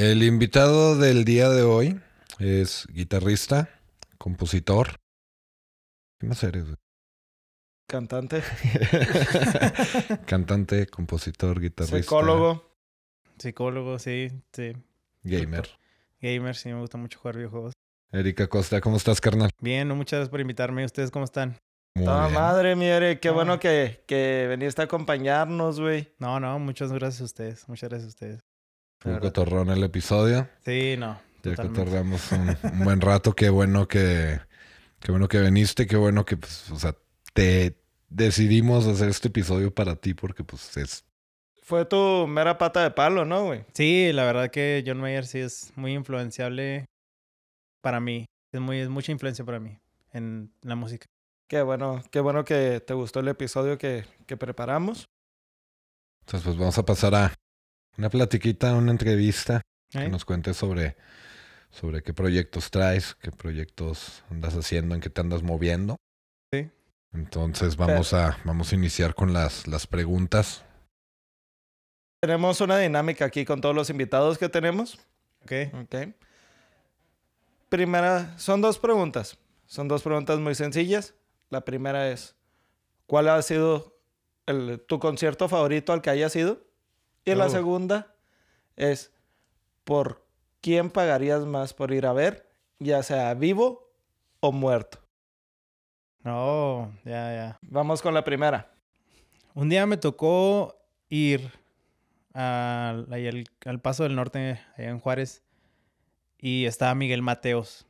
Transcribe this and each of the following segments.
El invitado del día de hoy es guitarrista, compositor. ¿Qué más eres? güey? Cantante, Cantante, compositor, guitarrista. psicólogo. Psicólogo, sí, sí. Gamer. Gamer, sí, me gusta mucho jugar videojuegos. Erika Costa, ¿cómo estás, carnal? Bien, muchas gracias por invitarme. ¿Ustedes cómo están? Muy Toda bien. madre, mi qué Ah. bueno que, que viniste a acompañarnos, güey. No, no, muchas gracias a ustedes. Muchas gracias a ustedes. Fue cotorrón el episodio. Sí, no. Ya cotorreamos un, un buen rato. Qué bueno que, qué bueno que viniste. Qué bueno que, pues, o sea, te decidimos hacer este episodio para ti porque, pues, es Fue tu mera pata de palo, ¿no, güey? Sí, la verdad que John Mayer sí es muy influenciable para mí. Es, muy, es mucha influencia para mí en la música. Qué bueno, qué bueno que te gustó el episodio que, que preparamos. Entonces, pues vamos a pasar a una platiquita, una entrevista, que nos cuentes sobre, sobre qué proyectos traes, qué proyectos andas haciendo, en qué te andas moviendo. Sí. Entonces vamos a, vamos a iniciar con las, las preguntas. Tenemos una dinámica aquí con todos los invitados que tenemos. Ok. Ok. Primera, son dos preguntas. Son dos preguntas muy sencillas. La primera es, ¿cuál ha sido el- tu concierto favorito al que hayas ido? Y la Oh. segunda es, ¿por quién pagarías más por ir a ver, ya sea vivo o muerto? Oh, ya, ya. Vamos con la primera. Un día me tocó ir al, al Paso del Norte, allá en Juárez, y estaba Miguel Mateos.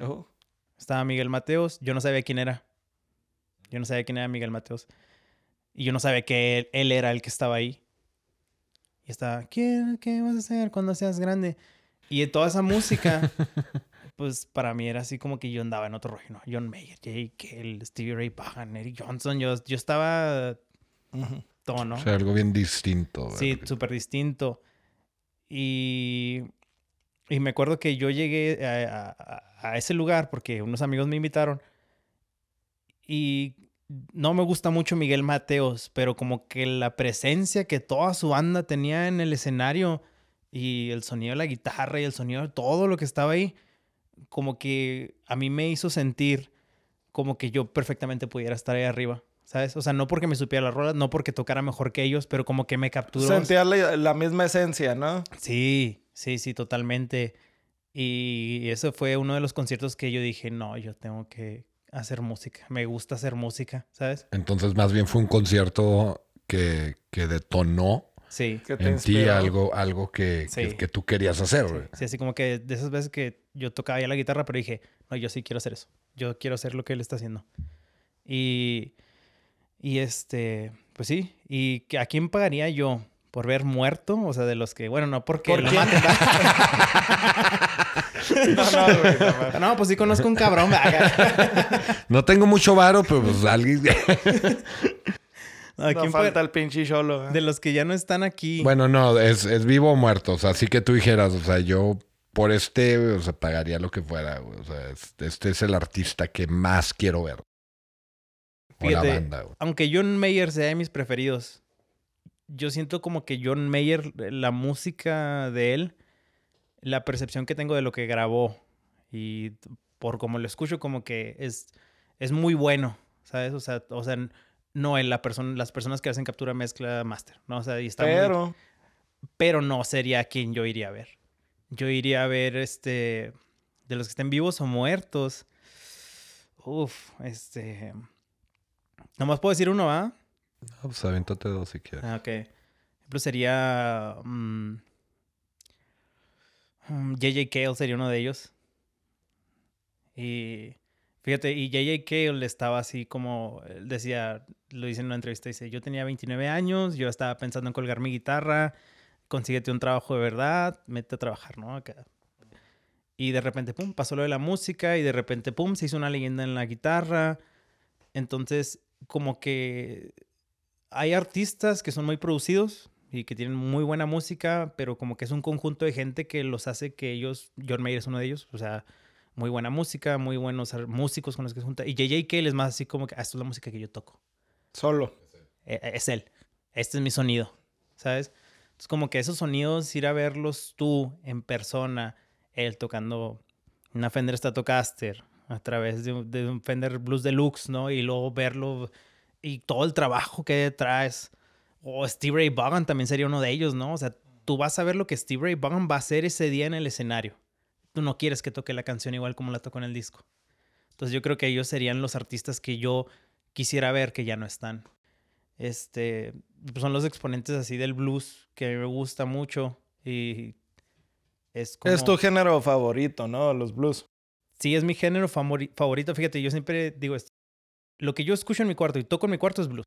Oh, Estaba Miguel Mateos, yo no sabía quién era. Yo no sabía quién era Miguel Mateos. Y yo no sabía que él, él era el que estaba ahí. Y estaba, ¿qué, ¿qué vas a hacer cuando seas grande? Y toda esa música, pues para mí era así como que yo andaba en otro rollo, ¿no? John Mayer, J. Kell, Stevie Ray Vaughan, Eric Johnson. Yo, yo estaba todo, ¿no? O sea, algo bien distinto. Sí, ¿verdad? súper distinto. Y, y me acuerdo que yo llegué a, a- a ese lugar porque unos amigos me invitaron. Y no me gusta mucho Miguel Mateos, pero como que la presencia que toda su banda tenía en el escenario y el sonido de la guitarra y el sonido de todo lo que estaba ahí, como que a mí me hizo sentir como que yo perfectamente pudiera estar ahí arriba. ¿Sabes? O sea, no porque me supiera la rola, no porque tocara mejor que ellos, pero como que me capturó. Sentías la, la misma esencia, ¿no? Sí, sí, sí, totalmente. Y eso fue uno de los conciertos que yo dije, no, yo tengo que hacer música. Me gusta hacer música, ¿sabes? Entonces, más bien fue un concierto que, que detonó Sí. Que te en ti algo, algo que, Sí. que, que tú querías hacer. Sí, así como que de esas veces que yo tocaba ya la guitarra, pero dije, no, yo sí quiero hacer eso. Yo quiero hacer lo que él está haciendo. Y, y este, pues sí. ¿Y que- a quién pagaría yo por ver muerto? O sea, de los que, bueno, no porque ¿Por lo maten. No, no, güey, no, no. no, pues sí conozco un cabrón. No tengo mucho varo, pero pues alguien... ¿A No quién falta paga- el pinche cholo. ¿eh? De los que ya no están aquí. bueno, no, es, es vivo o muerto. O sea, así que tú dijeras, o sea, yo por este, o sea, pagaría lo que fuera. güey. O sea, es- este es el artista que más quiero ver. O la Fíjate, banda, aunque John Mayer sea de mis preferidos, yo siento como que John Mayer, la música de él, la percepción que tengo de lo que grabó y por como lo escucho, como que es, es muy bueno, ¿sabes? O sea, o sea no él, la persona, las personas que hacen captura, mezcla, master, ¿no? O sea, y está muy- Pero, pero no sería quien yo iría a ver. Yo iría a ver, este, de los que estén vivos o muertos. Uf, este... Nomás puedo decir uno, ¿ah? No, pues aviéntate dos si quieres. Ah, ok. Por ejemplo, sería... mm, mm, J.J. Cale sería uno de ellos. Y... Fíjate, y J.J. Cale estaba así como... Decía, lo dice en una entrevista, dice, yo tenía 29 años, yo estaba pensando en colgar mi guitarra, consíguete un trabajo de verdad, mete a trabajar, ¿no? Acá. Y de repente, pum, pasó lo de la música y de repente, pum, se hizo una leyenda en la guitarra. Entonces, como que hay artistas que son muy producidos y que tienen muy buena música, pero como que es un conjunto de gente que los hace que ellos, John Mayer es uno de ellos, o sea, muy buena música, muy buenos músicos con los que se junta. Y JJ Cale es más así como que, ah, esto es la música que yo toco. solo. Eh, eh, Es él. Este es mi sonido, ¿sabes? Es como que esos sonidos, ir a verlos tú en persona, él tocando una Fender Stratocaster a través de, un- de un Fender Blues Deluxe, ¿no? Y luego verlo y todo el trabajo que detrás. O Steve Ray Vaughan también sería uno de ellos, ¿no? O sea, tú vas a ver lo que Steve Ray Vaughan va a hacer ese día en el escenario. Tú no quieres que toque la canción igual como la tocó en el disco. Entonces yo creo que ellos serían los artistas que yo quisiera ver que ya no están. Este, pues, son los exponentes así del blues que me gusta mucho y es como... Es tu género favorito, ¿no? Los blues. Sí, es mi género favorito. Fíjate, yo siempre digo esto. Lo que yo escucho en mi cuarto y toco en mi cuarto es blues.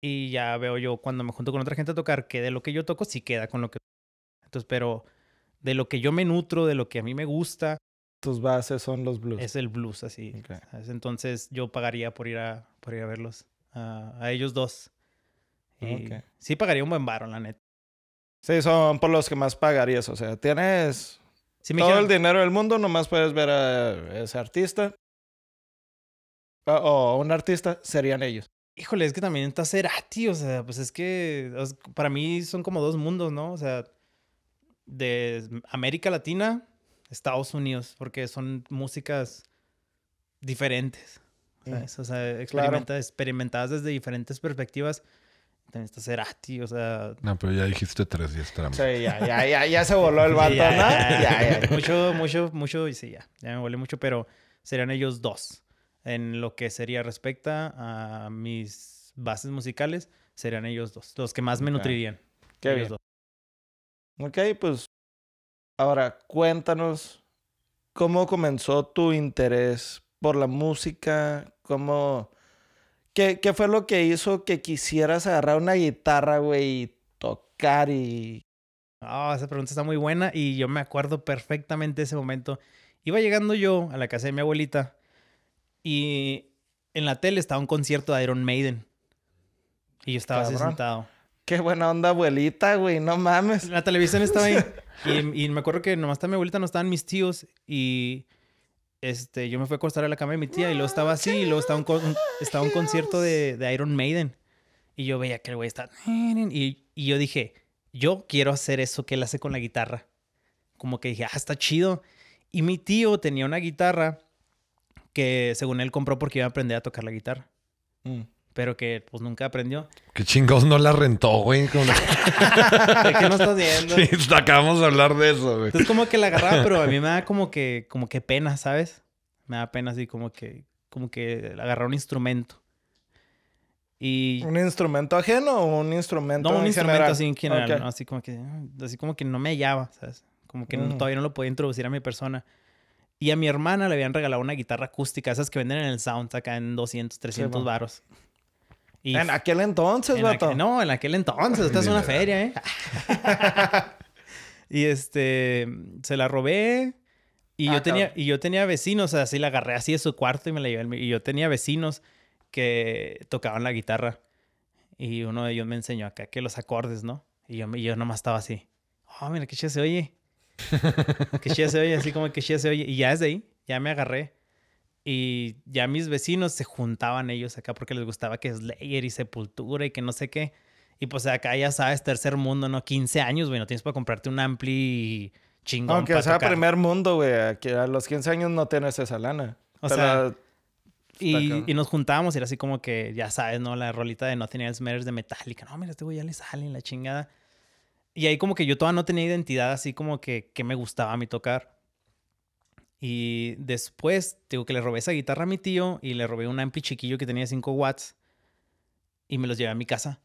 Y ya veo yo cuando me junto con otra gente a tocar que de lo que yo toco sí queda con lo que... Entonces, pero de lo que yo me nutro, de lo que a mí me gusta, Tus bases son los blues. es el blues, así. Entonces yo pagaría por ir a, por ir a verlos, a, a ellos dos. Y Ok. sí pagaría un buen varo, la neta. Sí, son por los que más pagarías. O sea, tienes Si me todo el dinero del mundo, nomás puedes ver a ese artista. O, o un artista, serían ellos. Híjole, es que también está Cerati, o sea, pues es que o sea, para mí son como dos mundos, ¿no? O sea, de América Latina, Estados Unidos, porque son músicas diferentes. Mm. ¿sabes? O sea, experimenta- experimentadas desde diferentes perspectivas. También está Cerati, o sea... No, pero ya dijiste tres y es trampa. Sí, ya, ya, ya, ya se voló el vato, Sí, ¿no? ya, Ya, ya. Mucho, mucho, mucho, y sí, ya, ya me volé mucho, pero serían ellos dos. En lo que sería respecta a mis bases musicales, serían ellos dos. Los que más me nutrirían. Qué ellos bien. dos. Ok, pues ahora cuéntanos cómo comenzó tu interés por la música, cómo... ¿Qué, qué fue lo que hizo que quisieras agarrar una guitarra, güey, y tocar y... Ah, esa pregunta está muy buena y yo me acuerdo perfectamente de ese momento. Iba llegando yo a la casa de mi abuelita y en la tele estaba un concierto de Iron Maiden. Y yo estaba así sentado. Qué buena onda, abuelita, güey, no mames. La televisión estaba ahí. Y, y me acuerdo que nomás estaba mi abuelita, no estaban mis tíos. Y este, yo me fui a acostar a la cama de mi tía y luego estaba así. Y luego estaba un, con- estaba un concierto de, de Iron Maiden. Y yo veía que el güey estaba... Y, y yo dije, yo quiero hacer eso que él hace con la guitarra. Como que dije, ah, está chido. Y mi tío tenía una guitarra que según él compró porque iba a aprender a tocar la guitarra. Mm. Pero que pues nunca aprendió. ¿Qué chingados no la rentó, güey? Como- ¿De qué no estás viendo? Sí, acabamos de hablar de eso, güey. Entonces como que la agarraba, pero a mí me da como que, como que pena, ¿sabes? Me da pena así como que, como que agarrar un instrumento. Y ¿Un instrumento ajeno o un instrumento no un en instrumento general? así en general, así como que, así como que no me hallaba, ¿sabes? Como que no- Ujú. todavía no lo podía introducir a mi persona. Y a mi hermana le habían regalado una guitarra acústica, esas que venden en el Sound acá en 200, 300 mo. varos. Y En aquel entonces, en vato. no, en aquel entonces. Esta es una feria, ¿eh? y este, se la robé. Y, Ah, yo tenía, cabrón. y yo tenía vecinos, así la agarré así de su cuarto y me la llevé. Y yo tenía vecinos que tocaban la guitarra. Y uno de ellos me enseñó acá que los acordes, ¿no? Y yo, y yo nomás estaba así. Oh, mira, qué chido se oye. Qué chido se oye, así como que chido se oye. Y ya desde ahí, ya me agarré. Y ya mis vecinos se juntaban ellos acá porque les gustaba que Slayer y Sepultura y que no sé qué. Y pues acá ya sabes, tercer mundo, ¿no? 15 años, güey, no tienes para comprarte un ampli chingón Aunque sea tocar. primer mundo, güey. Aquí a los 15 años no tienes esa lana. O sea, Y, y nos juntábamos y era así como que, ya sabes, ¿no? La rolita de Nothing Else Matters de Metallica. No, mira, este güey ya le sale la chingada. Y ahí como que yo todavía no tenía identidad así como que, que me gustaba a mí tocar. Y después, digo que le robé esa guitarra a mi tío y le robé un ampli chiquillo que tenía 5 watts y me los llevé a mi casa.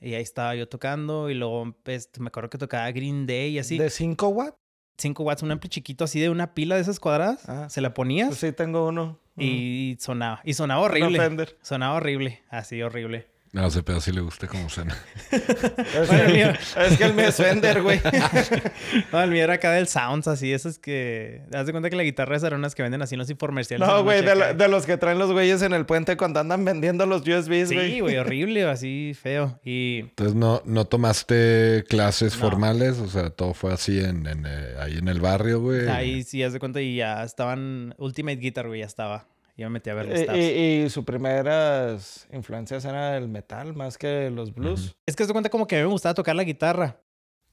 Y ahí estaba yo tocando y luego pues, me acuerdo que tocaba Green Day y así. ¿De 5 watts? 5 watts, un ampli chiquito así de una pila de esas cuadradas. Ah. Se la ponías Pues sí, tengo uno. y sonaba. Y sonaba horrible. Sonaba horrible, así horrible. No, ese pedo sí le gusta como cena. Es, Bueno, el que, mío. es que el mío es Fender, güey. No, el mío era acá del Sounds, así, esos que... Haz de cuenta que la guitarra es unas que venden así en los infomerciales. No, güey, de, lo- de los que traen los güeyes en el puente cuando andan vendiendo los USBs, güey. Sí, güey, horrible, así feo. Y Entonces, ¿no, no tomaste clases No. formales? O sea, todo fue así en, en, eh, ahí en el barrio, güey. ahí sí, haz de cuenta, y ya estaban... Ultimate Guitar, güey, ya estaba. Y me metí a ver Eh, los tabs. Y, y sus primeras influencias eran el metal más que los blues. Es que se cuenta como que a mí me gustaba tocar la guitarra.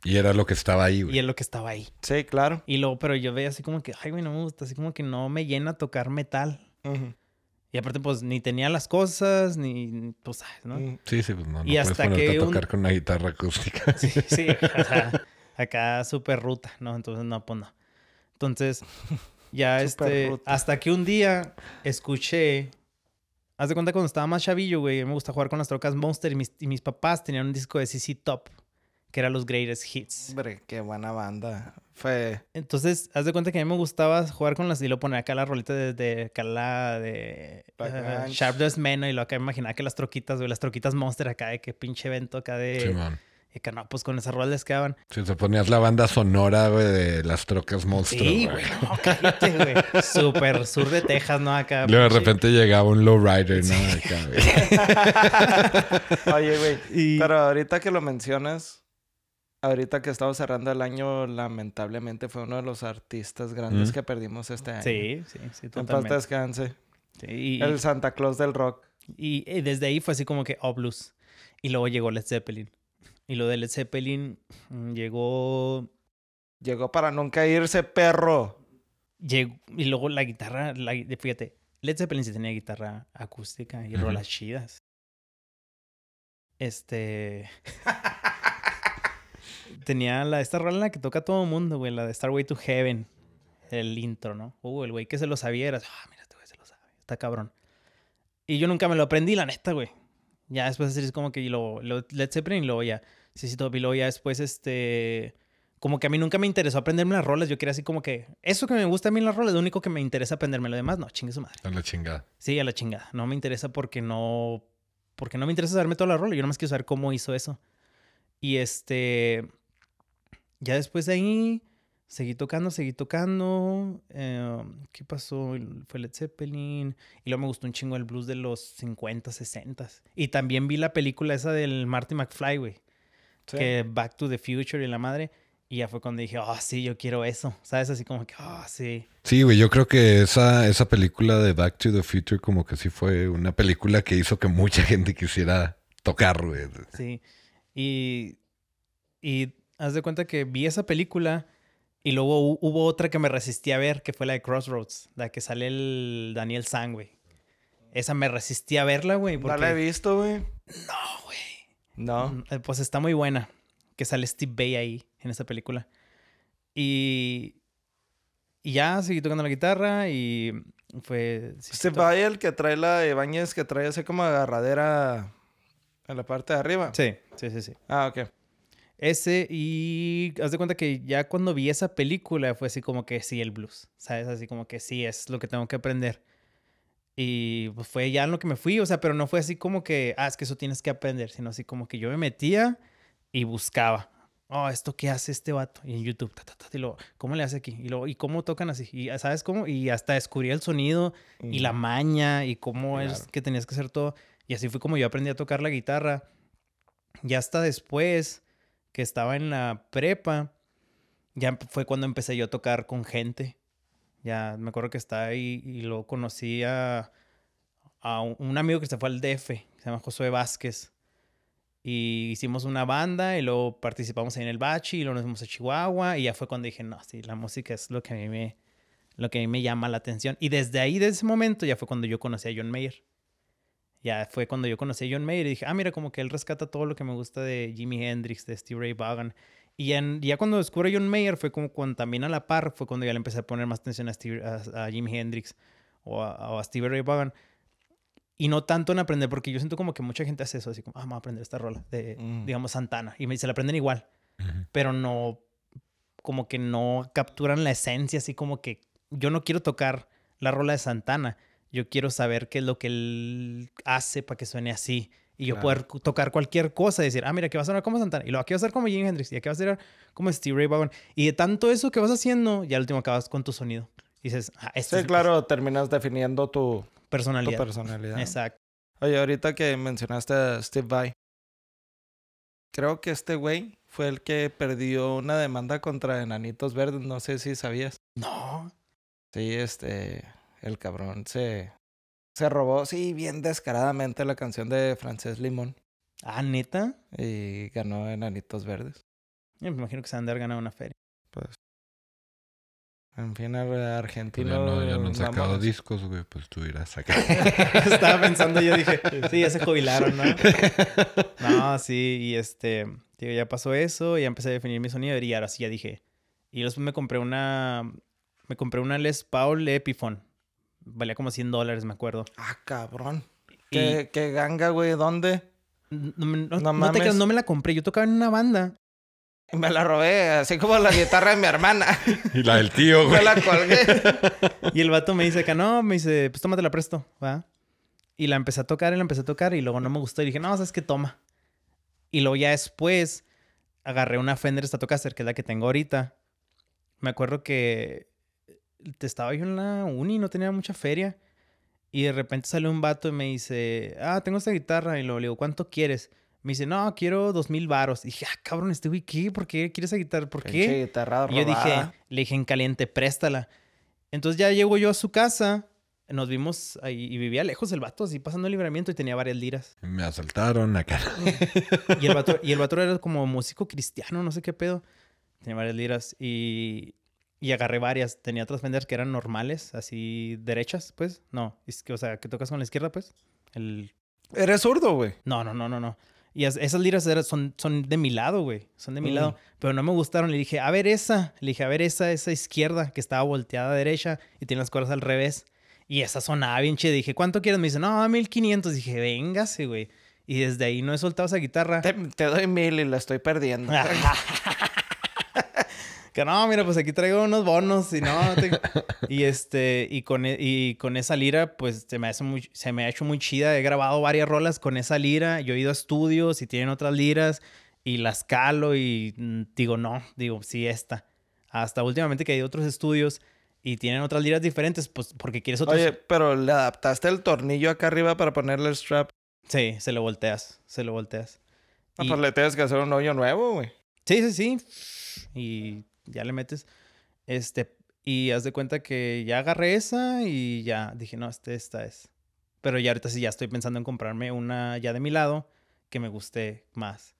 Y era lo que estaba ahí, Y güey. es lo que estaba ahí. Sí, claro. Y luego, pero yo veía así como que, ay, güey, no me gusta. Así como que no me llena tocar metal. Ujú. Y aparte, pues, ni tenía las cosas, ni, pues, ¿sabes, ¿no? Mm. Sí, sí, pues no, no Y hasta que a un- tocar con una guitarra acústica. Sí, sí, o sea, acá súper ruta, ¿no? Entonces, no, pues no. Entonces, ya este, ruta. hasta que un día escuché, haz de cuenta cuando estaba más chavillo, güey, me gusta jugar con las trocas Monster y mis, y mis papás tenían un disco de CC Top, que era los Greatest Hits. Hombre, qué buena banda. Fue. Entonces, haz de cuenta que a mí me gustaba jugar con las y lo ponía acá la rolita de, de acá la de uh. Sharp Dressed Men y lo acá me imaginaba que las troquitas, güey, las troquitas Monster acá de que pinche evento acá de... Simón. Y que no, pues con esas rolas les quedaban. Si te ponías la banda sonora, güey, de las trocas monstruos, Sí, güey. no, cállate, güey. Súper sur de Texas, ¿no? Acá. Luego de repente llegaba un lowrider, ¿no? Acá, güey. Oye, güey. Y- Pero ahorita que lo mencionas, ahorita que estamos cerrando el año, lamentablemente fue uno de los artistas grandes Mm. que perdimos este año. Sí, sí, sí, En paz totalmente. descanse. Sí, y, El Santa Claus del rock. y- y desde ahí fue así como que, oh, blues. Y luego llegó Led Zeppelin. Y lo de Led Zeppelin mm, llegó, Llegó para nunca irse, perro. llegó. Y luego la guitarra, la, fíjate, Led Zeppelin sí tenía guitarra acústica y rolas chidas. Este. tenía la, esta rola en la que toca todo el mundo, güey, la de Starway to Heaven. El intro, ¿no? Uh, el güey que se lo sabía era, ah, mira, este güey se lo sabe. Está cabrón. Y yo nunca me lo aprendí, la neta, güey. Ya después así es como que luego, lo, Led Zeppelin y luego ya. Sí, sí, todo. Y luego ya después, este. Como que a mí nunca me interesó aprenderme las rolas. Yo quería así como que. Eso que me gusta a mí en las rolas, lo único que me interesa aprenderme. Lo demás, no, chingue su madre. A la chingada. Sí, a la chingada. No me interesa porque no. Porque no me interesa saberme toda la rola. Yo nomás quiero saber cómo hizo eso. Y este. Ya después de ahí. Seguí tocando, seguí tocando. eh, ¿Qué pasó? Fue Led Zeppelin. Y luego me gustó un chingo el blues de los 50, 60. Y también vi la película esa del Marty McFly, güey. Sí. Que Back to the Future y la madre. Y ya fue cuando dije, oh, sí, yo quiero eso. ¿Sabes? Así como que, oh, sí. Sí, güey, yo creo que esa, esa película de Back to the Future como que sí fue una película que hizo que mucha gente quisiera tocar, güey. Sí. Y, y haz de cuenta que vi esa película y luego hu- hubo otra que me resistí a ver, que fue la de Crossroads, la que sale el Daniel San, güey. Esa me resistí a verla, güey. No la he Porque... visto, güey. No, güey. No. Mm, eh, Pues está muy buena. Que sale Steve Bay ahí, en esa película. Y, y ya seguí tocando la guitarra y fue... to- va el que trae la de Bañez, que trae así como agarradera en la parte de arriba. Sí, sí, sí, sí. Ah, ok. Ese y haz de cuenta que ya cuando vi esa película fue así como que sí, el blues, ¿sabes? Así como que sí, es lo que tengo que aprender. Y pues fue ya en lo que me fui, o sea, pero no fue así como que, ah, es que eso tienes que aprender, sino así como que yo me metía y buscaba. Oh, ¿esto qué hace este vato? Y en YouTube, ta, ta, ta, y luego, ¿cómo le hace aquí? Y luego, ¿y cómo tocan así? Y ¿sabes cómo? Y hasta descubrí el sonido y la maña y cómo es que tenías que hacer todo. Y así fue como yo aprendí a tocar la guitarra. Y hasta después, que estaba en la prepa, ya fue cuando empecé yo a tocar con gente. Ya me acuerdo que estaba ahí y luego conocí a, a un, amigo que se fue al DF, que se llama Josué Vázquez. Y hicimos una banda y luego participamos en el Bachi y luego nos fuimos a Chihuahua. Y ya fue cuando dije, no, sí, la música es lo que a mí me, lo que a mí me llama la atención. Y desde ahí, desde ese momento, ya fue cuando yo conocí a John Mayer. Ya fue cuando yo conocí a John Mayer y dije, ah, mira, como que él rescata todo lo que me gusta de Jimi Hendrix, de Steve Ray Vaughan. Y en- ya cuando descubro a John Mayer fue como cuando también a la par, fue cuando ya le empecé a poner más atención a, Steve, a, a Jimi Hendrix o a, a Steve Ray Vaughan. Y no tanto en aprender, porque yo siento como que mucha gente hace eso, así como, ah, vamos a aprender esta rola de, Mm. digamos, Santana. Y me, se la aprenden igual, pero no, como que no capturan la esencia, así como que yo no quiero tocar la rola de Santana. Yo quiero saber qué es lo que él hace para que suene así. Y yo Claro. poder tocar cualquier cosa y decir, ah, mira, que va a sonar como Santana. Y luego aquí va a ser como Jimi Hendrix. Y aquí va a ser como Steve Ray Vaughan. Y de tanto eso que vas haciendo, ya al último acabas con tu sonido. Y dices, ah, este Sí, es claro, terminas definiendo tu, tu personalidad. personalidad. Exacto. Oye, ahorita que mencionaste a Steve Vai, creo que este güey fue el que perdió una demanda contra Enanitos Verdes. No sé si sabías. No. Sí, este, el cabrón se, Se robó, sí, bien descaradamente la canción de Francés Limón. Ah, neta. Y ganó Enanitos Verdes. Yo me imagino que se han de haber ganado una feria. En fin, ar- Pues ya no, ya no han sacado discos, güey. Pues tú irás a sacar. Estaba pensando, yo dije, sí, ya se jubilaron, ¿no? No, sí, y este, digo, ya pasó eso, ya empecé a definir mi sonido y ahora sí ya dije. Y después me compré una, me compré una Les Paul Epiphone. Valía como 100 dólares, me acuerdo. Ah, cabrón. Y ¿Qué, qué ganga, güey? ¿Dónde? no, me- no- No no te creas, mames. no me la compré, yo tocaba en una banda. Me la robé, así como la guitarra de mi hermana. y la del tío, Me güey. la colgué. Y el vato me dice que no, me dice, pues tómate la presto, ¿va? Y la empecé a tocar y la empecé a tocar y luego no me gustó y dije, no, sabes qué, toma. Y luego ya después agarré una Fender Stratocaster, que es la que tengo ahorita. Me acuerdo que te estaba yo en la uni, no tenía mucha feria. Y de repente sale un vato y me dice, ah, tengo esta guitarra. Y luego le digo, ¿cuánto quieres? Me dice, no, quiero dos mil varos. Y dije, ah, cabrón, este güey, ¿qué? ¿Por qué quieres esa guitarra? ¿Por qué? guitarra Y yo dije, le dije en caliente, préstala. Entonces ya llego yo a su casa, nos vimos ahí y vivía lejos el vato, así pasando el libramiento y tenía varias liras. Me asaltaron acá. Y el vato, y el vato era como músico cristiano, no sé qué pedo. Tenía varias liras y, y agarré varias. Tenía otras Fender que eran normales, así derechas, pues. No, es que, o sea, que tocas con la izquierda, pues. El... Eres zurdo, güey. No, no, no, no, no. Y es- esas liras eran- son, son de mi lado, güey. Son de mi Mm. lado. Pero no me gustaron. Le dije, a ver esa. Le dije, a ver esa, esa izquierda que estaba volteada a derecha y tiene las cuerdas al revés. Y esa sonaba bien chida. Dije, ¿cuánto quieres? Me dice, no, 1500. Dije, véngase, güey. Y desde ahí no he soltado esa guitarra. Te, te doy mil y la estoy perdiendo. que no, mira, pues aquí traigo unos bonos y no, no te- y este y con e- y con esa lira pues se me hace muy se me ha hecho muy chida, he grabado varias rolas con esa lira, yo he ido a estudios y tienen otras liras y las calo y mm, digo, no, digo, sí esta. Hasta últimamente que hay otros estudios y tienen otras liras diferentes, pues porque quieres otros Oye, pero le adaptaste el tornillo acá arriba para ponerle el strap. Sí, se lo volteas, se lo volteas. Ah, Y- pues le tienes que hacer un hoyo nuevo, güey. Sí, sí, sí. Y ya le metes. Este, y haz de cuenta que ya agarré esa y ya dije, no, este, esta es. Pero ya ahorita sí ya estoy pensando en comprarme una ya de mi lado que me guste más.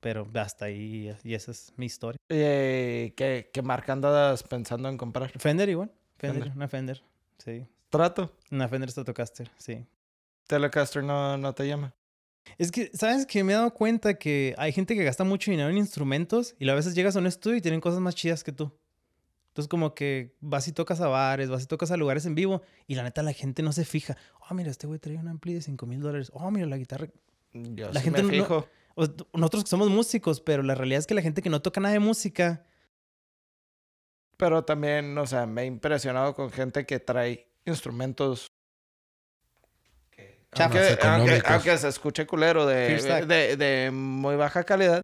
Pero hasta ahí, y esa es mi historia. Eh, ¿qué, ¿Qué marca andas pensando en comprar? Fender igual. Fender, Fender. una Fender. Sí. Trato. Una Fender Stratocaster, sí. Telecaster no, no te llama. Es que, ¿sabes que Me he dado cuenta que hay gente que gasta mucho dinero en instrumentos y a veces llegas a un estudio y tienen cosas más chidas que tú. Entonces, como que vas y tocas a bares, vas y tocas a lugares en vivo y la neta la gente no se fija. Oh, mira, este güey trae un ampli de 5 mil dólares. Oh, mira, la guitarra. Yo La sí gente me no- fijo. O- nosotros que somos músicos, pero la realidad es que la gente que no toca nada de música. Pero también, o sea, me he impresionado con gente que trae instrumentos. Chafas. Aunque, aunque, económicos. aunque se escuche culero de, Fearstack. de, de muy baja calidad.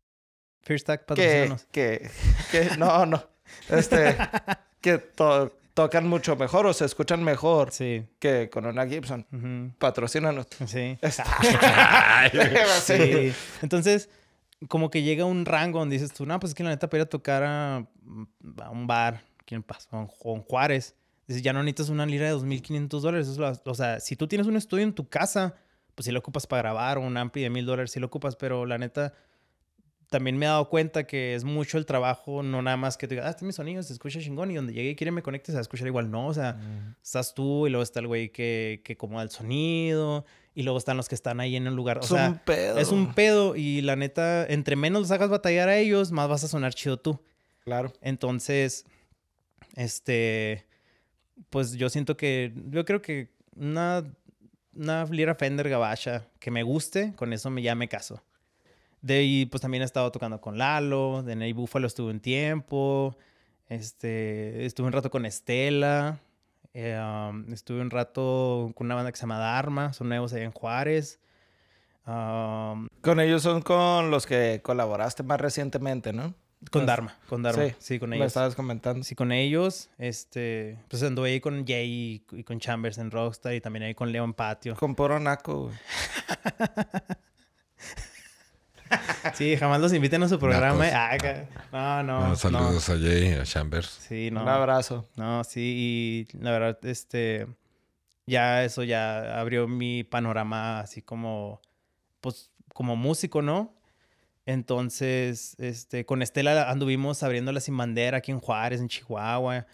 First Stack, Que, que, que, no, no. Este, que to- tocan mucho mejor o se escuchan mejor Sí. que con una Gibson. ujú, Patrocínanos. Sí. Sí. Entonces, como que llega un rango donde dices tú, no, pues es que la neta para ir a tocar a, a un bar, ¿quién pasa? Con Juárez. Ya no necesitas una lira de 2.500 dólares. O sea, si tú tienes un estudio en tu casa, pues sí lo ocupas para grabar, o un ampli de 1.000 dólares sí lo ocupas, pero la neta, también me he dado cuenta que es mucho el trabajo, no nada más que te diga, ah, este es mi sonido, se escucha chingón, y donde llegue y quiere me conecte, se va a escuchar igual. No, o sea, estás tú y luego está el güey que, que acomoda el sonido y luego están los que están ahí en el lugar. O Es sea, un pedo. es un pedo y la neta, entre menos los hagas batallar a ellos, más vas a sonar chido tú. Claro. Entonces, este, pues yo siento que, yo creo que una, una lira Fender gabacha que me guste, con eso me, ya me caso. De ahí, pues también he estado tocando con Lalo, de Ney Buffalo estuve un tiempo, este, estuve un rato con Estela, um, estuve un rato con una banda que se llama Dharma, son nuevos allá en Juárez. Con ellos son con los que colaboraste más recientemente, ¿no? Con Pues, Dharma, con Dharma, sí, sí, con Me ellos. estabas comentando. Sí, con ellos, este, pues anduve ahí con Jay y, y con Chambers en Rockstar y también ahí con León Patio. Con puro naco, güey. Sí, jamás los inviten a su programa. Ah, no, no, No, no. saludos a Jay, a Chambers. Sí, no. Un abrazo. No, sí, y la verdad, este, ya eso ya abrió mi panorama así como, pues, como músico, ¿no? Entonces, este, con Estela anduvimos abriendo la Sin Bandera aquí en Juárez, en Chihuahua.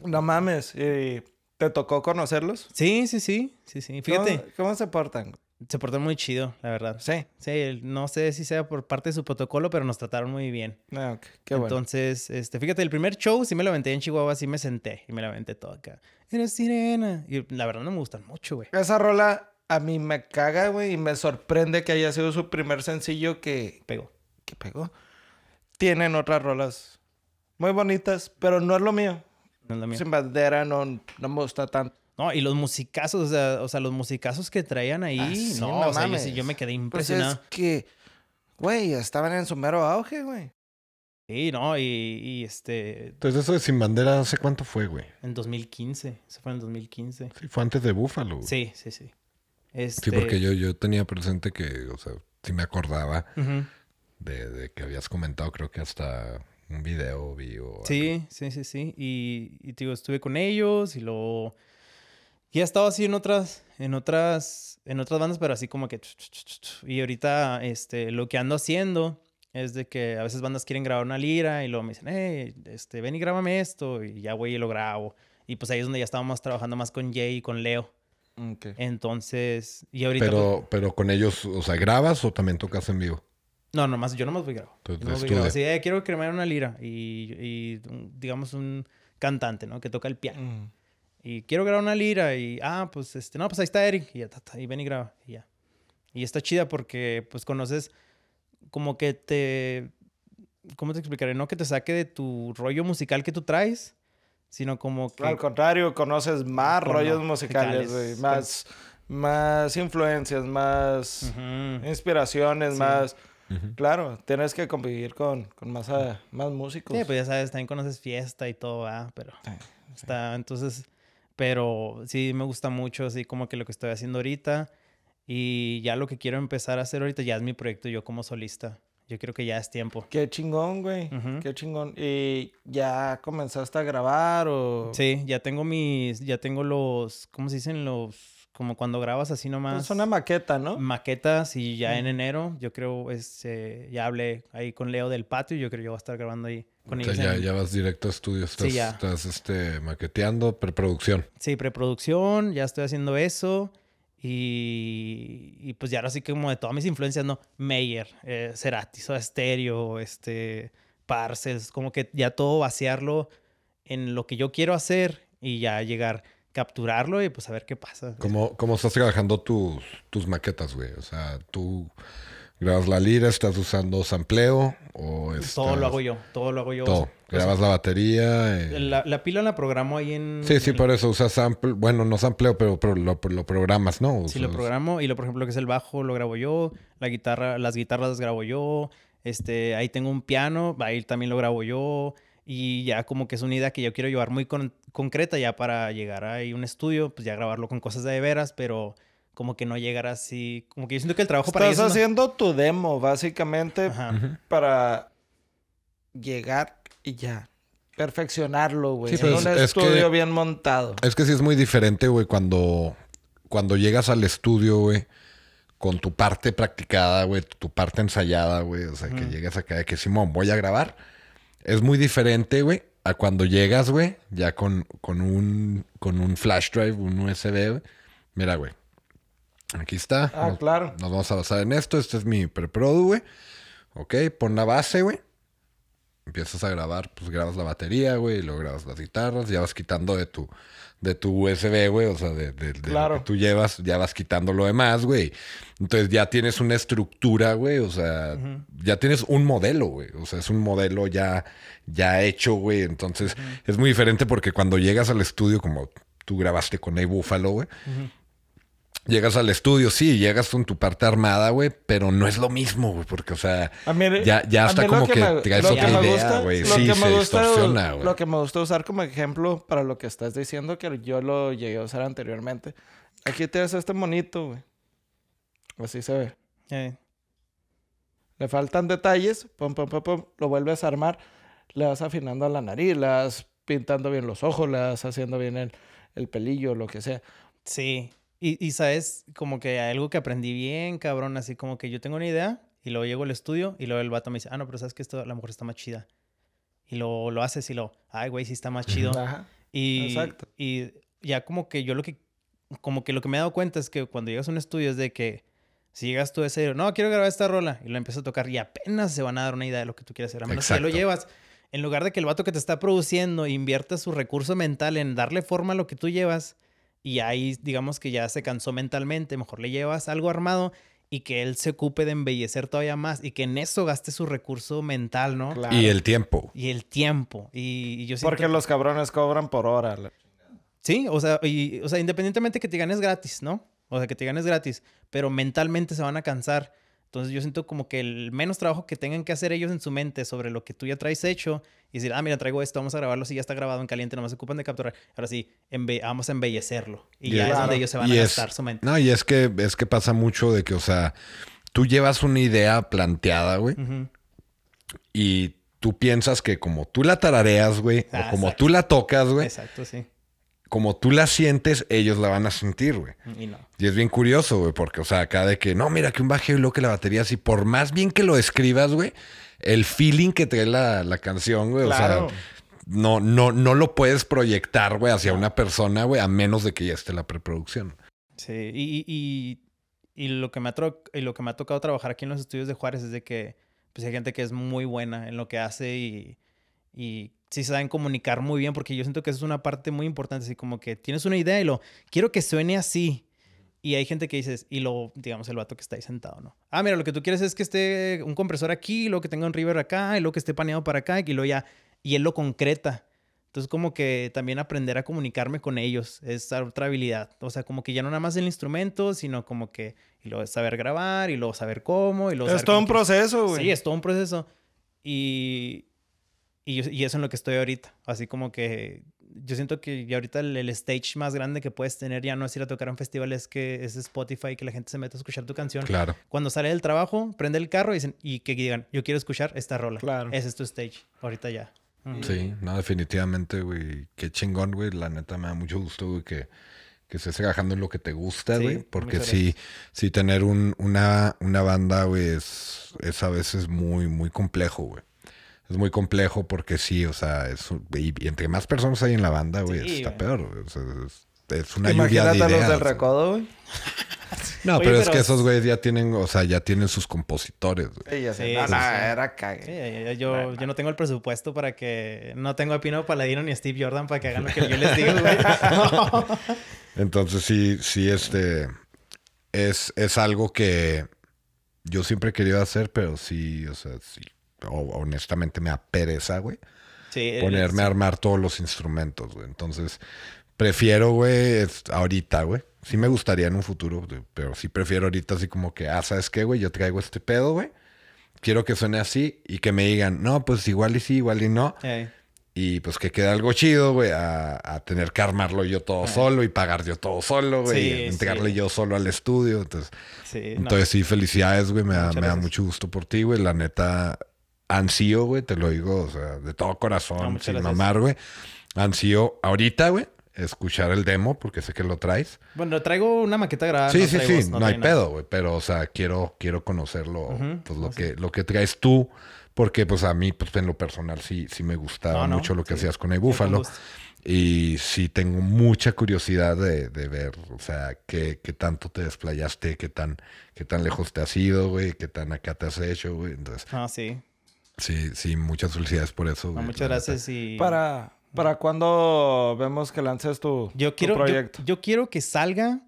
No mames. ¿y ¿Te tocó conocerlos? Sí, sí, sí, sí, sí. Fíjate, ¿Cómo, cómo se portan? se portó muy chido, la verdad. Sí. Sí, no sé si sea por parte de su protocolo, pero nos trataron muy bien. Ah. Qué bueno. Entonces, este, fíjate, el primer show sí me lo aventé en Chihuahua, sí me senté y me lo aventé todo acá. Eres sirena. Y la verdad no me gustan mucho, güey. Esa rola a mí me caga, güey, y me sorprende que haya sido su primer sencillo que, Pegó. que pegó. Tienen otras rolas muy bonitas, pero no es lo mío. No es lo mío. Sin bandera no, no me gusta tanto. No, y los musicazos, o sea, o sea, los musicazos que traían ahí, Ah, sí, no, no o sea, yo, mames. sí- yo me quedé Pues impresionado. es que, güey, estaban en su mero auge, güey. Sí, no, y, y, este, Entonces, eso de Sin Bandera, ¿hace cuánto fue, güey? en 2015, eso fue en 2015. Sí, fue antes de Búfalo. güey. Sí, sí, sí. Este, Sí, porque yo, yo tenía presente que, o sea, sí me acordaba Ujú. de, de que habías comentado, creo que hasta un video vi o algo. Sí, sí, sí, sí. Y, y digo, estuve con ellos y luego... Y he estado así en otras, en otras, en otras bandas, pero así como que... Y ahorita, este, lo que ando haciendo es de que a veces bandas quieren grabar una lira y luego me dicen, hey, este, ven y grábame esto. Y ya voy y lo grabo. Y pues ahí es donde ya estábamos trabajando más con Jay y con Leo. Entonces, y ahorita... pues, Pero, pero con ellos, o sea, ¿grabas o también tocas en vivo? No, nomás, yo nomás voy a grabar. Entonces, Nomás voy grabar. Sí, eh, quiero crear una lira y, y, digamos un cantante, ¿no? Que toca el piano. Mm. Y quiero grabar una lira y, ah, pues, este, no, pues ahí está Eric. Y ya, ta, ta, y ven y graba. Y ya. Y está chida porque, pues, conoces como que te, ¿cómo te explicaré? No que te saque de tu rollo musical que tú traes, sino como que... Al contrario, conoces más Cono- rollos musicales. Más, más influencias, más inspiraciones, Sí. más... Claro, tienes que convivir con, con más, ah, más músicos. Sí, pues ya sabes, también conoces fiesta y todo, ¿verdad? Pero Sí, está, entonces, pero sí me gusta mucho, así como que lo que estoy haciendo ahorita. Y ya lo que quiero empezar a hacer ahorita ya es mi proyecto yo como solista. Yo creo que ya es tiempo. Qué chingón, güey. Qué chingón. ¿Y ya comenzaste a grabar o...? Sí, ya tengo mis, ya tengo los, ¿cómo se dicen? Los, como cuando grabas así Pues nomás. Es una maqueta, ¿no? maquetas y ya en enero, yo creo, este, ya hablé ahí con Leo del patio y yo creo que yo voy a estar grabando ahí con O sea, ya, en- ya vas directo a estudio, estás, ya. estás este, maqueteando, preproducción. Sí, preproducción, ya estoy haciendo eso. Y, y pues ya ahora sí que como de todas mis influencias, ¿no? Meyer, eh, Cerati, Soda Stereo, este, Parcels, como que ya todo vaciarlo en lo que yo quiero hacer y ya llegar, capturarlo y pues a ver qué pasa. ¿Cómo, cómo estás trabajando tus, tus maquetas, güey? O sea, tú grabas la lira, estás usando sampleo o estás... Todo lo hago yo, todo lo hago yo. Todo. O sea, Grabas la batería. eh. La, la pila la programo ahí en... Sí, sí, en- por eso usas sample. Bueno, no sampleo, pero, pero lo, lo programas, ¿no? Sí, lo programo y lo, por ejemplo, que es el bajo, lo grabo yo, la guitarra, las guitarras las grabo yo, este, ahí tengo un piano, ahí también lo grabo yo y ya como que es una idea que yo quiero llevar muy con- concreta ya para llegar a un estudio, pues ya grabarlo con cosas de veras, pero como que no llegar así, como que yo siento que el trabajo para Estás ellos haciendo tu demo, básicamente, Ajá. Para llegar y ya. Perfeccionarlo, güey. Sí, en pues, un es que- estudio bien montado. Es que sí es muy diferente, güey, cuando, cuando llegas al estudio, güey, con tu parte practicada, güey, tu parte ensayada, güey. O sea, que llegas acá de que Simón, voy a grabar. Es muy diferente, güey, a cuando llegas, güey, ya con, con, un, con un flash drive, un USB, güey. Mira, güey. Aquí está. Ah, nos, claro. nos vamos a basar en esto. Este es mi preprodu, güey. Ok, pon la base, güey. Empiezas a grabar, pues grabas la batería, güey, y luego grabas las guitarras, ya vas quitando de tu, de tu USB, güey, o sea, de, de- de Claro. lo que tú llevas, ya vas quitando lo demás, güey. Entonces ya tienes una estructura, güey, o sea, ya tienes un modelo, güey. O sea, es un modelo ya, ya hecho, güey. Entonces es muy diferente porque cuando llegas al estudio, como tú grabaste con A Buffalo, güey, Ujú. Llegas al estudio, sí, llegas con tu parte armada, güey, pero no es lo mismo, güey, porque, o sea, mí, ya, ya a está mí lo como que, me- traes otra idea, gusta- güey. Sí, que se gusta- distorsiona, güey. Lo que me gusta usar como ejemplo para lo que estás diciendo, que yo lo llegué a usar anteriormente. Aquí tienes este monito, güey. Así se ve. Eh, Le faltan detalles, pum, pum, pum, pum, lo vuelves a armar, le vas afinando a la nariz, le vas pintando bien los ojos, le vas haciendo bien el, el pelillo, lo que sea. Sí. Y, y, sabes, como que algo que aprendí bien, cabrón, así como que yo tengo una idea y luego llego al estudio y luego el vato me dice, ah, no, pero sabes que esto a lo mejor está más chida. Y lo, lo haces y lo, ay, güey, sí está más chido. Ajá. Y, Exacto. y ya como que yo lo que, como que lo que me he dado cuenta es que cuando llegas a un estudio es de que si llegas tú a ese, no, quiero grabar esta rola y lo empiezas a tocar y apenas se van a dar una idea de lo que tú quieres hacer. A menos que ya lo Exacto. llevas, en lugar de que el vato que te está produciendo invierta su recurso mental en darle forma a lo que tú llevas y ahí digamos que ya se cansó mentalmente, mejor le llevas algo armado y que él se ocupe de embellecer todavía más y que en eso gaste su recurso mental, ¿no? Claro. Y el tiempo. Y el tiempo. Y, y yo siento Porque los cabrones cobran por hora. la- Sí, o sea, y, o sea, independientemente que te ganes gratis, ¿no? O sea, que te ganes gratis, pero mentalmente se van a cansar. Entonces yo siento como que el menos trabajo que tengan que hacer ellos en su mente sobre lo que tú ya traes hecho y decir, ah, mira, traigo esto, vamos a grabarlo, si ya está grabado en caliente, nomás se ocupan de capturar. Ahora sí, vamos a embellecerlo. Y ya es donde ellos se van Y a es- gastar su mente. No, y es que, es que pasa mucho de que, o sea, tú llevas una idea planteada, güey, y tú piensas que como tú la tarareas, güey, Ah, o como exacto. tú la tocas, güey, Exacto, sí. Como tú la sientes, ellos la van a sentir, güey. Y no. Y es bien curioso, güey, porque, o sea, acá de que, no, mira, que un bajeo y luego que la batería, así, por más bien que lo escribas, güey, el feeling que trae la, la canción, güey, Claro. o sea, no, no, no lo puedes proyectar, güey, hacia una persona, güey, a menos de que ya esté la preproducción. Sí, y, y, y- lo, que me ha y lo que me ha tocado trabajar aquí en los estudios de Juárez es de que pues, hay gente que es muy buena en lo que hace y, y sí saben comunicar muy bien, porque yo siento que eso es una parte muy importante, así como que tienes una idea y lo, quiero que suene así. Y hay gente que dices, y lo, digamos, el vato que está ahí sentado, ¿no? Ah, mira, lo que tú quieres es que esté un compresor aquí, y luego que tenga un river acá, y luego que esté paneado para acá, y luego ya, y él lo concreta. Entonces, como que también aprender a comunicarme con ellos es otra habilidad. O sea, como que ya no nada más el instrumento, sino como que y luego saber grabar, y luego saber cómo, y luego Es saber todo un que- proceso, güey. Sí, es todo un proceso. Y, y, yo- y eso en lo que estoy ahorita. Así como que yo siento que ya ahorita el, el stage más grande que puedes tener ya no es ir a tocar a un festival, es que es Spotify, que la gente se mete a escuchar tu canción. Claro. Cuando sale del trabajo, prende el carro y, dicen, y que digan, yo quiero escuchar esta rola. Claro. Ese es tu stage. Ahorita ya. Sí, no, definitivamente, güey. Qué chingón, güey. La neta me da mucho gusto, güey, que, que estés trabajando en lo que te gusta, Sí, güey. Porque sí, sí tener un, una, una banda, güey, es, es a veces muy, muy complejo, güey. Es muy complejo porque sí, o sea, es, un- y, y entre más personas hay en la banda, güey, Sí, está peor. O sea, es, es una lluvia Imagínate de a los ideas. del recodo, güey. No, Oye, pero, es que es- esos güeyes ya tienen, o sea, ya tienen sus compositores, güey. Sí, ya sé. Sí, no, no, era cague. ya- ya- yo, yo no tengo el presupuesto para que... No tengo a Pino Paladino ni a Steve Jordan para que hagan lo que yo les digo, güey. No. Entonces sí, sí, este es, es algo que yo siempre he querido hacer, pero sí, o sea, sí, honestamente me da pereza, güey, Sí, el- ponerme a armar todos los instrumentos, güey. Entonces, prefiero, güey, ahorita, güey. Sí me gustaría en un futuro, pero sí prefiero ahorita así como que, ah, ¿sabes qué, güey? Yo traigo este pedo, güey. Quiero que suene así y que me digan, no, pues igual y sí, igual y no. Y pues que quede algo chido, güey, a, a tener que armarlo yo todo solo y pagar yo todo solo, güey. Sí, y entregarle sí. yo solo al estudio. Entonces, Sí, no. entonces sí, felicidades, güey. Me, da, me da mucho gusto por ti, güey. La neta, ansío, güey, te lo digo, o sea, de todo corazón, sin gracias. mamar, güey. Ansío ahorita, güey, escuchar el demo, porque sé que lo traes. Bueno, traigo una maqueta grabada. sí, no sí, traigo- sí, no, hay nada. pedo, güey. Pero, o sea, quiero, quiero conocerlo, pues lo que, lo que traes tú. Porque, pues, a mí, pues, en lo personal, sí, sí me gustaba mucho lo que sí. hacías con el Búfalo. Y sí tengo mucha curiosidad de, de ver, o sea, qué, qué tanto te desplayaste, qué tan, qué tan lejos te has ido, güey, qué tan acá te has hecho, güey. Entonces, Ah, sí. Sí, sí, muchas felicidades por eso, No, muchas gracias y... ¿Para, ¿Para cuándo vemos que lances tu, Yo quiero, proyecto? yo quiero que salga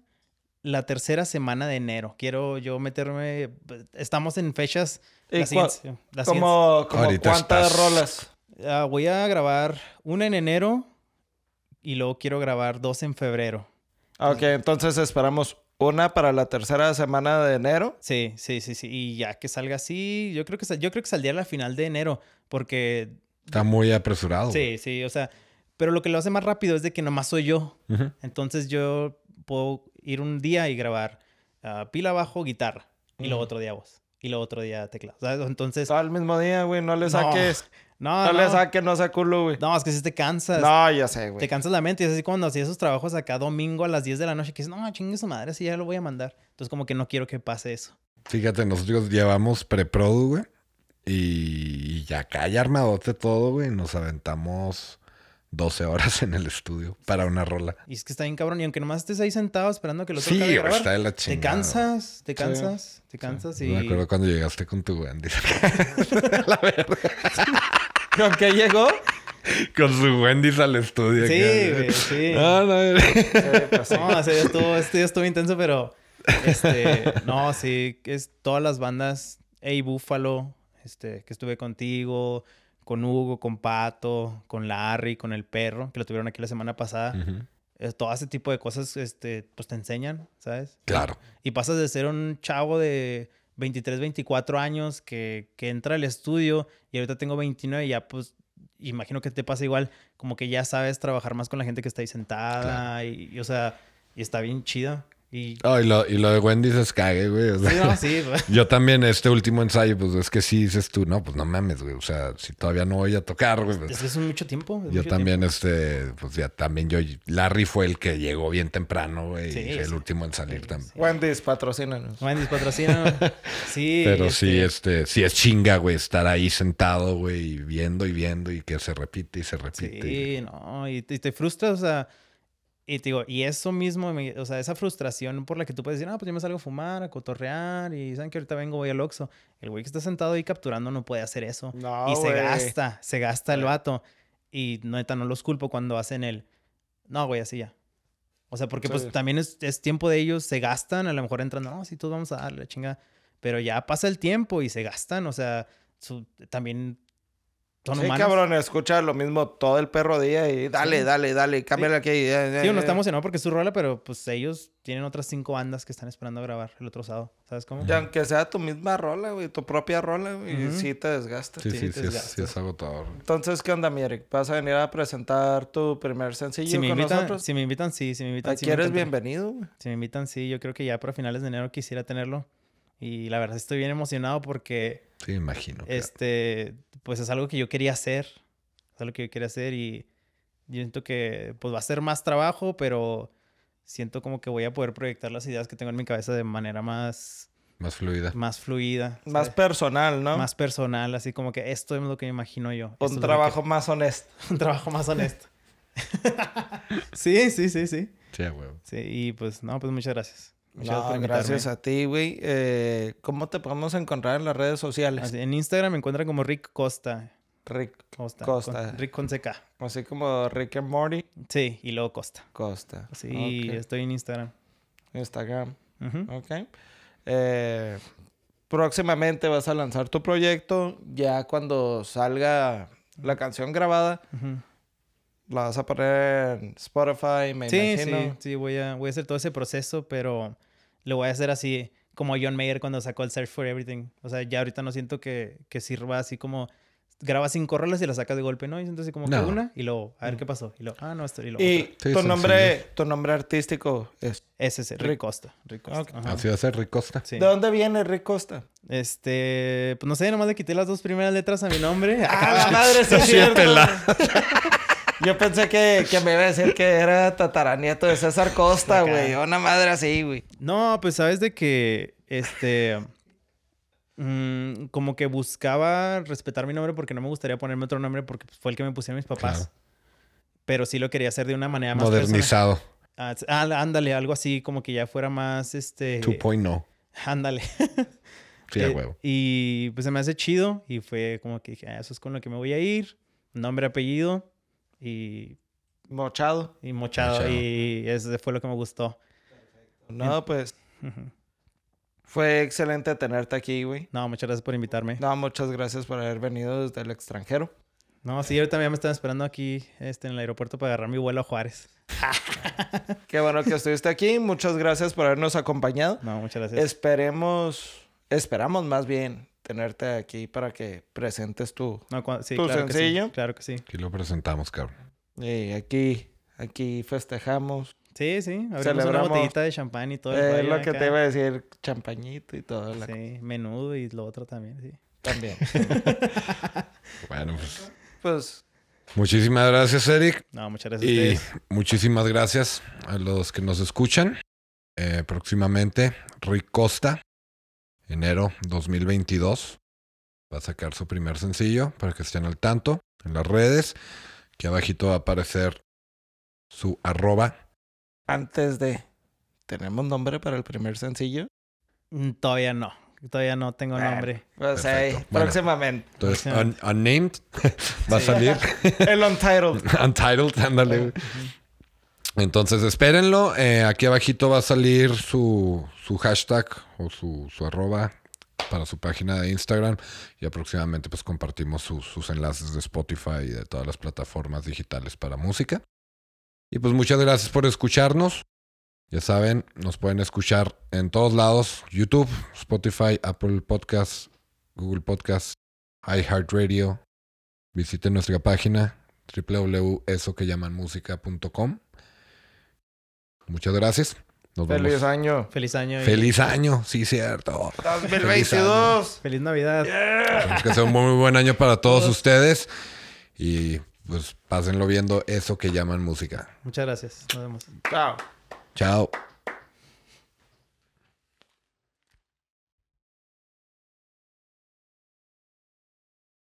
la tercera semana de enero. Quiero yo meterme... Estamos en fechas... ¿Y la cua- siguiente- la siguiente- ¿Como, como Ahorita cuántas estás- rolas? Ah, voy a grabar una en enero y luego quiero grabar dos en febrero. Ok, entonces esperamos una para la tercera semana de enero. Sí, sí, sí, sí. Y ya que salga así, yo creo que, sal- yo creo que saldría a la final de enero porque... Está muy apresurado. Sí, sí, o sea... Pero lo que lo hace más rápido es de que nomás soy yo. Entonces yo puedo ir un día y grabar ah, pila bajo, guitarra. Y luego Ujú. otro día voz. y luego otro día teclado. ¿sabes? Entonces, Todo el mismo día, güey. No le No, saques. No, No, no. le saques, no sea culo, güey. No, es que si te cansas. No, ya sé, güey. Te cansas la mente y es así cuando hacía esos trabajos acá domingo a las 10 de la noche que dices, no, chingue su madre, así ya lo voy a mandar. Entonces como que no quiero que pase eso. Fíjate, nosotros llevamos preprodu, güey. Y ya acá ya armadote todo, güey. Nos aventamos 12 horas en el estudio para una rola. Y es que está bien cabrón. Y aunque nomás estés ahí sentado esperando que lo Sí, acabe de grabar, está de la te chingada. cansas, te cansas, te cansas y... Me acuerdo cuando llegaste con tu Wendy. ¿Con qué llegó? con su Wendy's al estudio. Sí, güey, sí. No, no, Sí, pues sí. No, ese día estuvo, este día estuvo intenso, pero... Este, no, sí, es todas las bandas, Hey Búfalo, este, que estuve contigo, con Hugo, con Pato, con Larry, con el perro, que lo tuvieron aquí la semana pasada. Eh, todo ese tipo de cosas, este, pues te enseñan, ¿sabes? Claro. Y pasas de ser un chavo de 23, 24 años que, que entra al estudio y ahorita tengo 29 y ya pues imagino que te pasa igual, como que ya sabes trabajar más con la gente que está ahí sentada y, y, o sea, y está bien chida. Y Oh, y, lo, y lo de Wendy's es cague, güey. o sea, sí, no, sí, pues, Yo también, este último ensayo, pues es que sí dices tú, no, pues no mames, güey. O sea, si todavía no voy a tocar, güey. pues, es que es mucho tiempo. es yo mucho también, este, pues ya también yo, Larry fue el que llegó bien temprano, güey. Sí, y fue el sí. último en salir también. Wendy's, patrocínanos. Wendy's patrocina. Sí. Pero sí, este, este, sí es chinga, güey, estar ahí sentado, güey, y viendo y viendo y que se repite y se repite. Sí, no, y te, y te frustras, o sea, y te digo, y eso mismo, me- o sea, esa frustración por la que tú puedes decir, ah, pues yo me salgo a fumar, a cotorrear, y saben que ahorita vengo, voy al Oxxo. El güey que está sentado ahí capturando no puede hacer eso. No, y se gasta, se gasta el vato. Y neta, no los culpo cuando hacen el, no, güey, así ya. O sea, porque Sí. pues también es, es tiempo de ellos, se gastan, a lo mejor entran, no, sí, todos vamos a darle, chinga. Pero ya pasa el tiempo y se gastan, o sea, su- también son Sí, humanos. cabrón, escucha lo mismo todo el perro día y dale, Sí. dale, dale, cámbiale aquí. eh, Sí, eh, uno eh. está emocionado porque es su rola, pero pues ellos tienen otras cinco bandas que están esperando a grabar el otro sábado. ¿Sabes cómo? Y aunque sea tu misma rola, güey, tu propia rola, güey, Ujú. sí te desgastas. Sí, Sí, sí, te sí, es, sí es agotador. Entonces, ¿qué onda, mi Eric? ¿Vas a venir a presentar tu primer sencillo Si me, con invitan, nosotros? si me invitan, sí. Si me invitan, sí. Aquí me eres encantaría. bienvenido, güey. Si me invitan, sí. Yo creo que ya para finales de enero quisiera tenerlo. Y la verdad estoy bien emocionado porque Sí, me imagino. claro. este, pues es algo que yo quería hacer. Es algo que yo quería hacer y yo siento que pues va a ser más trabajo, pero siento como que voy a poder proyectar las ideas que tengo en mi cabeza de manera más, Más fluida. más fluida. Más personal, ¿no? más personal, así como que esto es lo que me imagino yo. Un que- trabajo más honesto. un trabajo más honesto. sí, sí, sí, sí. Sí, güey. Sí, y pues, no, pues muchas gracias. Muchas gracias No, a ti, güey. Eh, ¿Cómo te podemos encontrar en las redes sociales? Así, en Instagram me encuentran como Rick Costa. Rick Costa. Costa. con- Rick con CK. Así como Rick and Morty Sí, y luego Costa. Costa. Sí, estoy en Instagram. Instagram. Ujú. Ok. Eh, próximamente vas a lanzar tu proyecto. Ya cuando salga la canción grabada, Ujú. La vas a poner en Spotify, me Sí, imagino. sí, sí, voy a, voy a hacer todo ese proceso, pero lo voy a hacer así como John Mayer cuando sacó el Search for Everything. O sea, ya ahorita no siento que, que sirva así como grabas cinco rolas y las sacas de golpe, ¿no? Y siento así como No. que una y luego, a ver qué pasó. Y luego, ah, no, esto y luego. Y. Sí, tu nombre, sencillo. tu nombre artístico es. Ese es Rick, Rick- Costa. Rick Costa. Ok. ajá. Así va a ser Ricosta. Sí. ¿De dónde viene Rick Costa? Este, pues no sé, nomás le quité las dos primeras letras a mi nombre. ¡Ah, la madre! Sí, es cierto. Yo pensé que, que me iba a decir que era tataranieto de César Costa, güey. Una madre así, güey. No, pues sabes de que, este, mm, como que buscaba respetar mi nombre porque no me gustaría ponerme otro nombre porque pues, fue el que me pusieron mis papás. Claro. Pero sí lo quería hacer de una manera más. Modernizado. Ah, ándale, algo así como que ya fuera más, este... 2.0. Ándale. Sí, Eh, huevo. Y pues se me hace chido y fue como que dije, "Ah, eso es con lo que me voy a ir. Nombre, apellido y, Mochado. y mochado. Mochado. Y eso fue lo que me gustó. No, pues fue excelente tenerte aquí, güey. No, muchas gracias por invitarme. No, muchas gracias por haber venido desde el extranjero. No, sí, ahorita ya me están esperando aquí este, en el aeropuerto para agarrar mi vuelo a Juárez. Qué bueno que estuviste aquí. Muchas gracias por habernos acompañado. No, muchas gracias. Esperemos, esperamos más bien tenerte aquí para que presentes tu... No, cua- sí, tu claro que sí, sencillo. claro que sí. Aquí lo presentamos, cabrón. Y aquí, aquí festejamos. Sí, sí. Abrimos una Celebramos. botellita de champán y todo. el Eh, lo que acá. te iba a decir, champañito y todo. La... Sí, menudo y lo otro también, sí. También. Bueno, pues. pues, Muchísimas gracias, Eric. No, muchas gracias a Y ustedes. muchísimas gracias a los que nos escuchan. Eh, próximamente, Rick Costa, enero 2022, va a sacar su primer sencillo para que estén al tanto en las redes. Aquí abajito va a aparecer su arroba. antes de... ¿Tenemos nombre para el primer sencillo? Mm, Todavía no. Todavía no tengo Bueno. nombre. Pues ahí, Bueno. próximamente. Entonces, un- Unnamed va a salir. El Untitled. Untitled, ándale. güey. Entonces, espérenlo. Eh, aquí abajito va a salir su, su hashtag o su, su arroba para su página de Instagram. Y aproximadamente pues compartimos sus- enlaces de Spotify y de todas las plataformas digitales para música. Y pues muchas gracias por escucharnos. Ya saben, nos pueden escuchar en todos lados. YouTube, Spotify, Apple Podcasts, Google Podcasts, iHeartRadio. Visiten nuestra página www.esoquellamanmusica.com. Muchas gracias. Nos Feliz vemos. año. Feliz año. y Feliz año, sí, cierto. 2022. Feliz Navidad. Esperemos que sea un muy buen año para todos ustedes. Y pues pásenlo viendo eso que llaman música. Muchas gracias. Nos vemos. Chao. Chao.